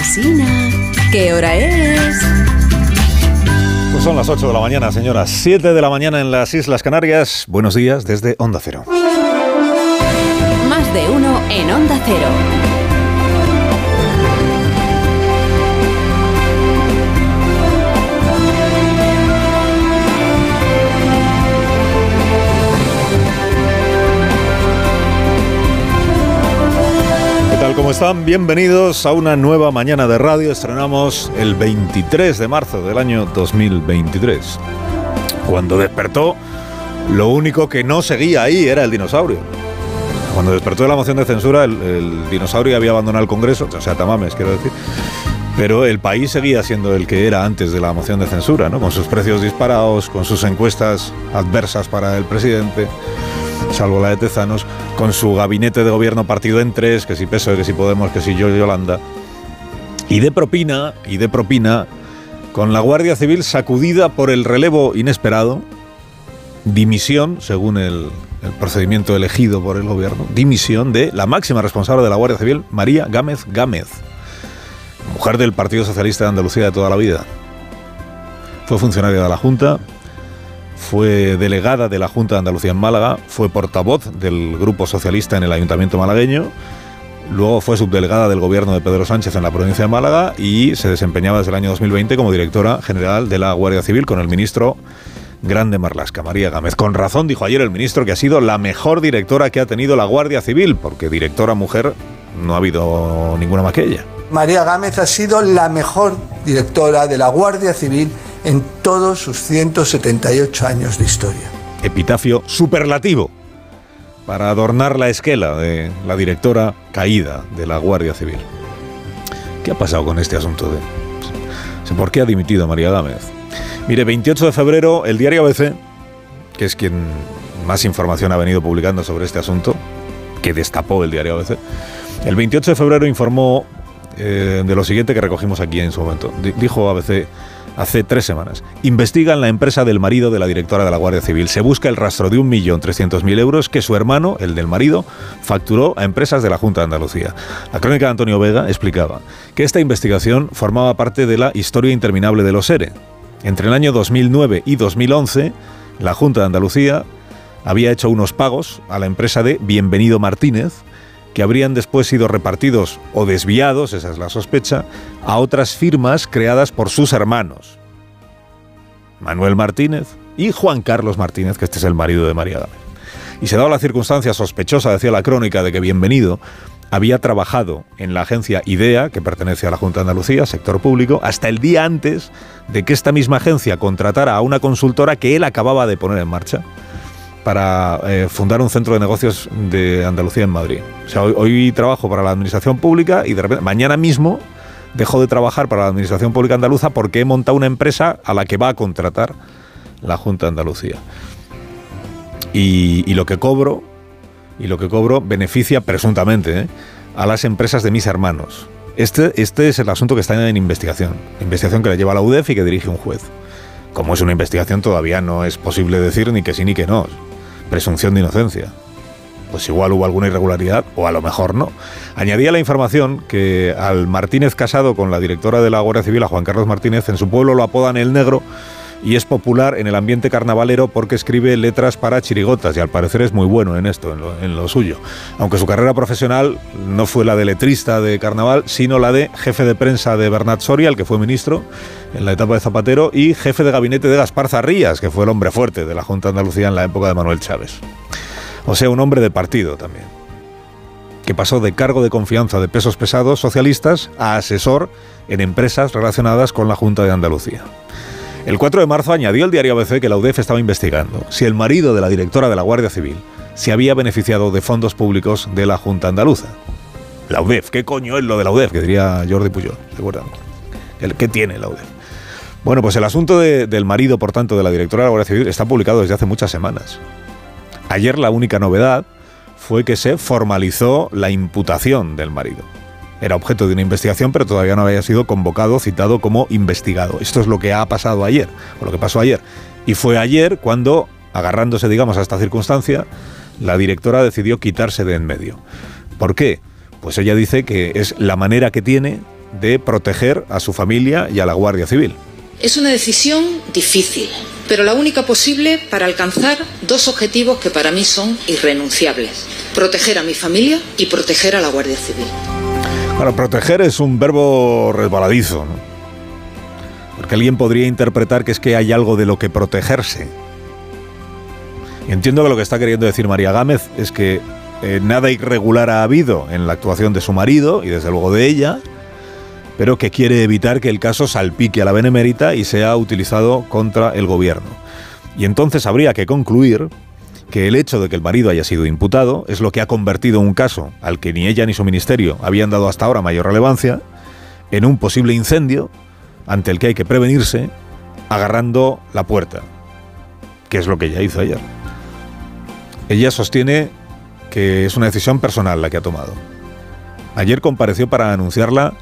Alsina, ¿qué hora es? Pues son las 8 de la mañana, señoras. 7 de la mañana en las Islas Canarias. Buenos días desde Onda Cero. Más de uno en Onda Cero. Tal? ¿Cómo están? Bienvenidos a una nueva mañana de radio. Estrenamos el 23 de marzo del año 2023. Cuando despertó, lo único que no seguía ahí era el dinosaurio. Cuando despertó de la moción de censura, el, el dinosaurio había abandonado el Congreso, o sea, tamames, quiero decir. Pero el país seguía siendo el que era antes de la moción de censura, ¿no? Con sus precios disparados, con sus encuestas adversas para el presidente, salvo la de Tezanos, con su gabinete de gobierno partido en tres, que si PSOE, que si Podemos, que si yo, Yolanda. Y de propina, y de propina, con la Guardia Civil sacudida por el relevo inesperado, dimisión, según el, el procedimiento elegido por el gobierno, dimisión de la máxima responsable de la Guardia Civil, María Gámez Gámez, mujer del Partido Socialista de Andalucía de toda la vida. Fue funcionaria de la Junta, fue delegada de la Junta de Andalucía en Málaga, fue portavoz del Grupo Socialista en el Ayuntamiento malagueño, luego fue subdelegada del gobierno de Pedro Sánchez en la provincia de Málaga y se desempeñaba desde el año 2020 como directora general de la Guardia Civil con el ministro Grande Marlasca, María Gámez. Con razón dijo ayer el ministro que ha sido la mejor directora que ha tenido la Guardia Civil, porque directora mujer no ha habido ninguna más que ella. María Gámez ha sido la mejor directora de la Guardia Civil en todos sus 178 años de historia. Epitafio superlativo para adornar la esquela de la directora caída de la Guardia Civil. ¿Qué ha pasado con este asunto de por qué ha dimitido María Gámez? Mire, 28 de febrero, el diario ABC, que es quien más información ha venido publicando sobre este asunto, que destapó el diario ABC, el 28 de febrero informó eh, de lo siguiente que recogimos aquí en su momento. Dijo ABC hace tres semanas. Investigan la empresa del marido de la directora de la Guardia Civil. Se busca el rastro de 1.300.000 euros que su hermano, el del marido, facturó a empresas de la Junta de Andalucía. La crónica de Antonio Vega explicaba que esta investigación formaba parte de la historia interminable de los ERE. Entre el año 2009 y 2011, la Junta de Andalucía había hecho unos pagos a la empresa de Bienvenido Martínez, que habrían después sido repartidos o desviados, esa es la sospecha, a otras firmas creadas por sus hermanos. Manuel Martínez y Juan Carlos Martínez, que este es el marido de María Gámez. Y se daba la circunstancia sospechosa, decía la crónica, de que Bienvenido había trabajado en la agencia IDEA, que pertenece a la Junta de Andalucía, sector público, hasta el día antes de que esta misma agencia contratara a una consultora que él acababa de poner en marcha para eh, fundar un centro de negocios de Andalucía en Madrid. O sea, hoy, hoy, trabajo para la administración pública y de repente, mañana mismo dejo de trabajar para la administración pública andaluza porque he montado una empresa a la que va a contratar la Junta de Andalucía. Y, y lo que cobro, y lo que cobro beneficia presuntamente ¿eh? a las empresas de mis hermanos. Este, este es el asunto que está en investigación. Investigación que la lleva la UDEF y que dirige un juez. Como es una investigación, todavía no es posible decir ni que sí ni que no. Presunción de inocencia. Pues igual hubo alguna irregularidad o a lo mejor no. Añadía la información que al Martínez casado con la directora de la Guardia Civil, a Juan Carlos Martínez, en su pueblo lo apodan el negro y es popular en el ambiente carnavalero porque escribe letras para chirigotas y al parecer es muy bueno en esto, en lo, suyo. Aunque su carrera profesional no fue la de letrista de carnaval, sino la de jefe de prensa de Bernat Soria, el que fue ministro en la etapa de Zapatero, y jefe de gabinete de Gaspar Zarrías, que fue el hombre fuerte de la Junta de Andalucía en la época de Manuel Chávez. O sea, un hombre de partido también. Que pasó de cargo de confianza de pesos pesados socialistas a asesor en empresas relacionadas con la Junta de Andalucía. El 4 de marzo añadió el diario ABC que la UDEF estaba investigando si el marido de la directora de la Guardia Civil se había beneficiado de fondos públicos de la Junta Andaluza. La UDEF, ¿qué coño es lo de la UDEF? Que diría Jordi Puyol, ¿recuerdan? ¿Qué tiene la UDEF? Bueno, pues el asunto de, del marido, por tanto, de la directora de la Guardia Civil está publicado desde hace muchas semanas. Ayer la única novedad fue que se formalizó la imputación del marido era objeto de una investigación, pero todavía no había sido convocado, citado como investigado. Esto es lo que ha pasado ayer, o lo que pasó ayer. Y fue ayer cuando, agarrándose, digamos, a esta circunstancia, la directora decidió quitarse de en medio. ¿Por qué? Pues ella dice que es la manera que tiene de proteger a su familia y a la Guardia Civil. Es una decisión difícil, pero la única posible para alcanzar dos objetivos que para mí son irrenunciables. Proteger a mi familia y proteger a la Guardia Civil. Bueno, proteger es un verbo resbaladizo, ¿no? Porque alguien podría interpretar que es que hay algo de lo que protegerse. Entiendo que lo que está queriendo decir María Gámez es que eh, nada irregular ha habido en la actuación de su marido y desde luego de ella, pero que quiere evitar que el caso salpique a la benemérita y sea utilizado contra el gobierno. Y entonces habría que concluir que el hecho de que el marido haya sido imputado es lo que ha convertido un caso al que ni ella ni su ministerio habían dado hasta ahora mayor relevancia en un posible incendio ante el que hay que prevenirse agarrando la puerta, que es lo que ella hizo ayer. Ella sostiene que es una decisión personal la que ha tomado. Ayer compareció para anunciarla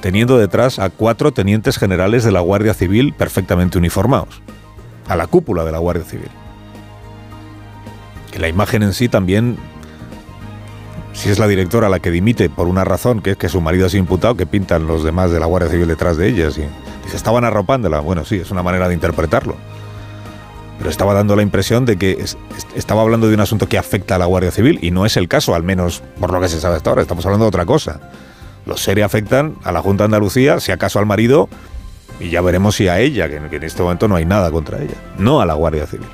teniendo detrás a cuatro tenientes generales de la Guardia Civil perfectamente uniformados, a la cúpula de la Guardia Civil. Que la imagen en sí también, si es la directora la que dimite por una razón, que es que su marido ha sido imputado, que pintan los demás de la Guardia Civil detrás de ella. Y dice, estaban arropándola. Bueno, sí, es una manera de interpretarlo pero estaba dando la impresión de que estaba hablando de un asunto que afecta a la Guardia Civil y no es el caso, al menos por lo que se sabe hasta ahora. Estamos hablando de otra cosa. Los SERE afectan a la Junta de Andalucía, si acaso al marido, y ya veremos si a ella, que en este momento no hay nada contra ella, no a la Guardia Civil.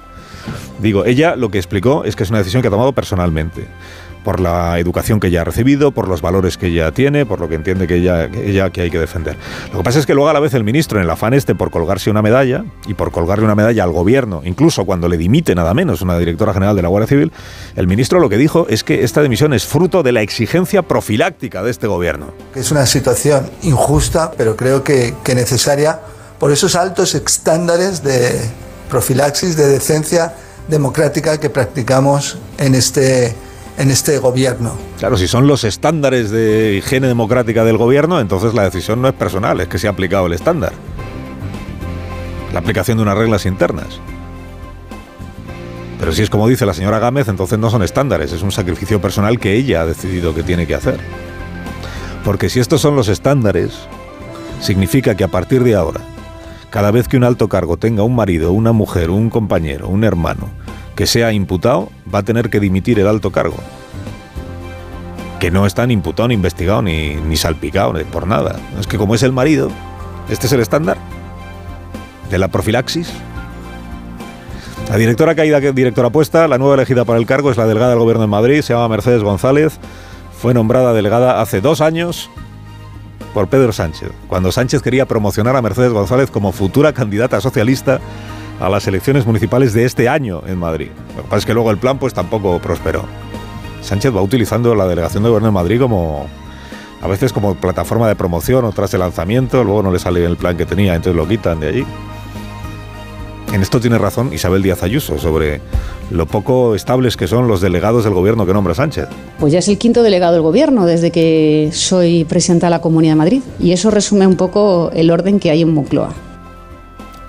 Digo, ella lo que explicó es que es una decisión que ha tomado personalmente por la educación que ella ha recibido, por los valores que ella tiene, por lo que entiende que ella, ella que hay que defender. Lo que pasa es que luego a la vez el ministro, en el afán este por colgarse una medalla y por colgarle una medalla al gobierno, incluso cuando le dimite nada menos una directora general de la Guardia Civil, el ministro lo que dijo es que esta dimisión es fruto de la exigencia profiláctica de este gobierno. Es una situación injusta, pero creo que, que necesaria por esos altos estándares de profilaxis, de decencia democrática que practicamos en este en este gobierno. Claro, si son los estándares de higiene democrática del gobierno, entonces la decisión no es personal, es que se ha aplicado el estándar. La aplicación de unas reglas internas. Pero si es como dice la señora Gámez, entonces no son estándares, es un sacrificio personal que ella ha decidido que tiene que hacer. Porque si estos son los estándares, significa que a partir de ahora, cada vez que un alto cargo tenga un marido, una mujer, un compañero, un hermano, que sea imputado, va a tener que dimitir el alto cargo. Que no está ni imputado, ni investigado, ni, ni salpicado, ni por nada. Es que como es el marido, este es el estándar de la profilaxis. La directora caída, directora puesta, la nueva elegida para el cargo es la delegada del Gobierno de Madrid, se llama Mercedes González. Fue nombrada delegada hace dos años por Pedro Sánchez, cuando Sánchez quería promocionar a Mercedes González como futura candidata socialista a las elecciones municipales de este año en Madrid. Lo que pasa es que luego el plan pues tampoco prosperó. Sánchez va utilizando la delegación de gobierno en Madrid como a veces como plataforma de promoción o tras el lanzamiento, luego no le sale el plan que tenía, entonces lo quitan de allí. En esto tiene razón Isabel Díaz Ayuso sobre lo poco estables que son los delegados del gobierno que nombra Sánchez. Pues ya es el quinto delegado del gobierno desde que soy presidenta de la Comunidad de Madrid y eso resume un poco el orden que hay en Moncloa.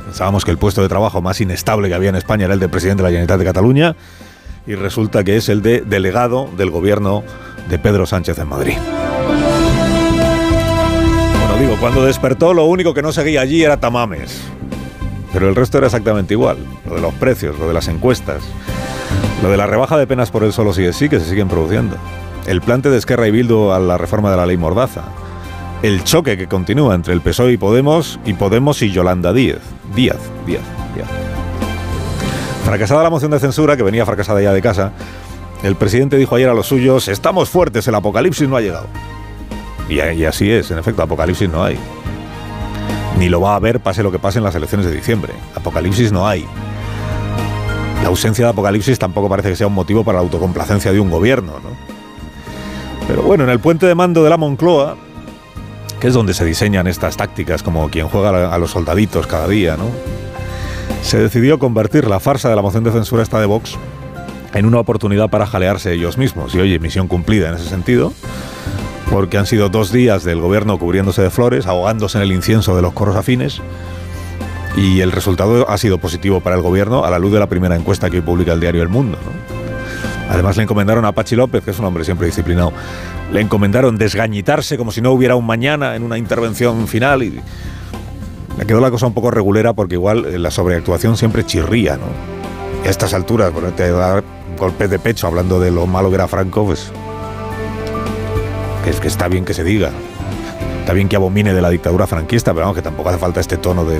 Pensábamos que el puesto de trabajo más inestable que había en España era el de presidente de la Generalitat de Cataluña y resulta que es el de delegado del gobierno de Pedro Sánchez en Madrid. Bueno, digo, cuando despertó lo único que no seguía allí era Tamames. Pero el resto era exactamente igual. Lo de los precios, lo de las encuestas, lo de la rebaja de penas por el solo sí es sí que se siguen produciendo. El plante de Esquerra y Bildu a la reforma de la ley Mordaza el choque que continúa entre el PSOE y Podemos y Podemos y Yolanda Díaz. Díaz, Díaz, Díaz. Fracasada la moción de censura, que venía fracasada ya de casa, el presidente dijo ayer a los suyos, estamos fuertes, el apocalipsis no ha llegado. Y así es, en efecto, apocalipsis no hay. Ni lo va a haber pase lo que pase en las elecciones de diciembre. Apocalipsis no hay. La ausencia de apocalipsis tampoco parece que sea un motivo para la autocomplacencia de un gobierno, ¿no? Pero bueno, en el puente de mando de la Moncloa, que es donde se diseñan estas tácticas, como quien juega a los soldaditos cada día, ¿no? Se decidió convertir la farsa de la moción de censura esta de Vox en una oportunidad para jalearse ellos mismos. Y oye, misión cumplida en ese sentido, porque han sido dos días del gobierno cubriéndose de flores, ahogándose en el incienso de los coros afines, y el resultado ha sido positivo para el gobierno a la luz de la primera encuesta que publica el diario El Mundo. Además le encomendaron a Pachi López, que es un hombre siempre disciplinado, le encomendaron desgañitar,se como si no hubiera un mañana en una intervención final y le quedó la cosa un poco regulera porque igual eh, la sobreactuación siempre chirría, ¿no? Y a estas alturas, ponerte a dar golpes de pecho hablando de lo malo que era Franco, pues que que está bien que se diga. Está bien que abomine de la dictadura franquista, pero vamos, que tampoco hace falta este tono de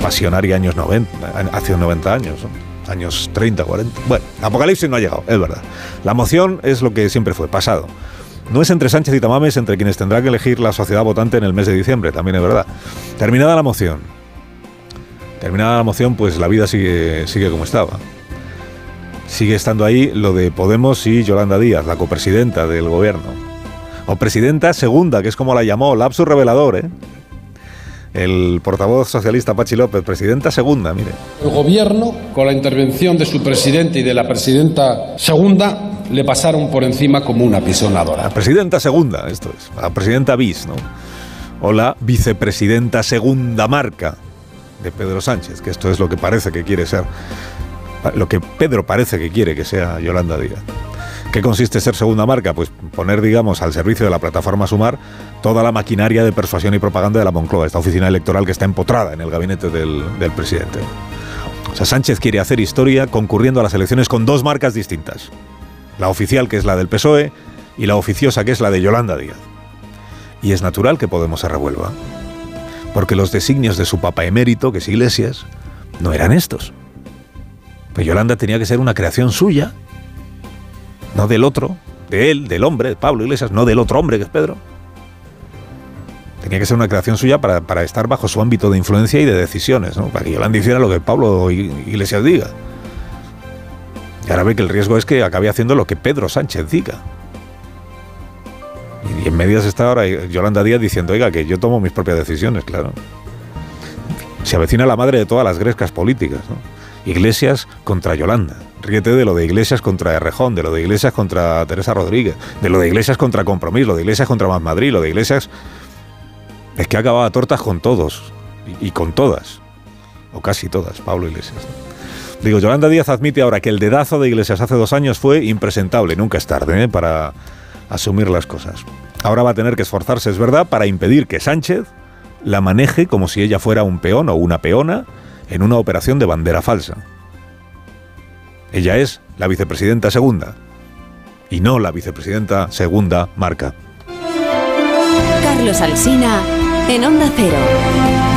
pasionaria años 90, hace 90 años, años 30, 40. Bueno, Apocalipsis no ha llegado, es verdad. La moción es lo que siempre fue, pasado. No es entre Sánchez y Tamames entre quienes tendrá que elegir la sociedad votante en el mes de diciembre, también es verdad. Terminada la moción. Terminada la moción, pues la vida sigue, sigue como estaba. Sigue estando ahí lo de Podemos y Yolanda Díaz, la copresidenta del gobierno o presidenta segunda, que es como la llamó, lapsus revelador, ¿eh? El portavoz socialista Pachi López, presidenta segunda, mire. El gobierno, con la intervención de su presidente y de la presidenta segunda, le pasaron por encima como una pisonadora. La presidenta segunda, esto es, la presidenta bis, ¿no? O la vicepresidenta segunda marca de Pedro Sánchez, que esto es lo que parece que quiere ser, lo que Pedro parece que quiere que sea Yolanda Díaz. ¿Qué consiste ser segunda marca? Pues poner, digamos, al servicio de la plataforma Sumar toda la maquinaria de persuasión y propaganda de la Moncloa, esta oficina electoral que está empotrada en el gabinete del, presidente. O sea, Sánchez quiere hacer historia concurriendo a las elecciones con dos marcas distintas. La oficial, que es la del PSOE, y la oficiosa, que es la de Yolanda Díaz. Y es natural que Podemos se revuelva, porque los designios de su papa emérito, que es Iglesias, no eran estos. Pues Yolanda tenía que ser una creación suya no del otro, de él, del hombre, de Pablo Iglesias, no del otro hombre que es Pedro. Tenía que ser una creación suya para, estar bajo su ámbito de influencia y de decisiones, ¿no? para que Yolanda hiciera lo que Pablo Iglesias diga. Y ahora ve que el riesgo es que acabe haciendo lo que Pedro Sánchez diga. Y en medias está ahora Yolanda Díaz diciendo, oiga, que yo tomo mis propias decisiones, claro. Se avecina la madre de todas las grescas políticas, ¿no? Iglesias contra Yolanda. Ríete de lo de Iglesias contra Errejón, de lo de Iglesias contra Teresa Rodríguez, de lo de Iglesias contra Compromís, lo de Iglesias contra Más Madrid, lo de Iglesias... Es que acababa tortas con todos y, con todas, o casi todas, Pablo Iglesias. Digo, Yolanda Díaz admite ahora que el dedazo de Iglesias hace dos años fue impresentable, nunca es tarde ¿eh? para asumir las cosas. Ahora va a tener que esforzarse, es verdad, para impedir que Sánchez la maneje como si ella fuera un peón o una peona en una operación de bandera falsa. Ella es la vicepresidenta segunda y no la vicepresidenta segunda marca. Carlos Alsina en Onda Cero.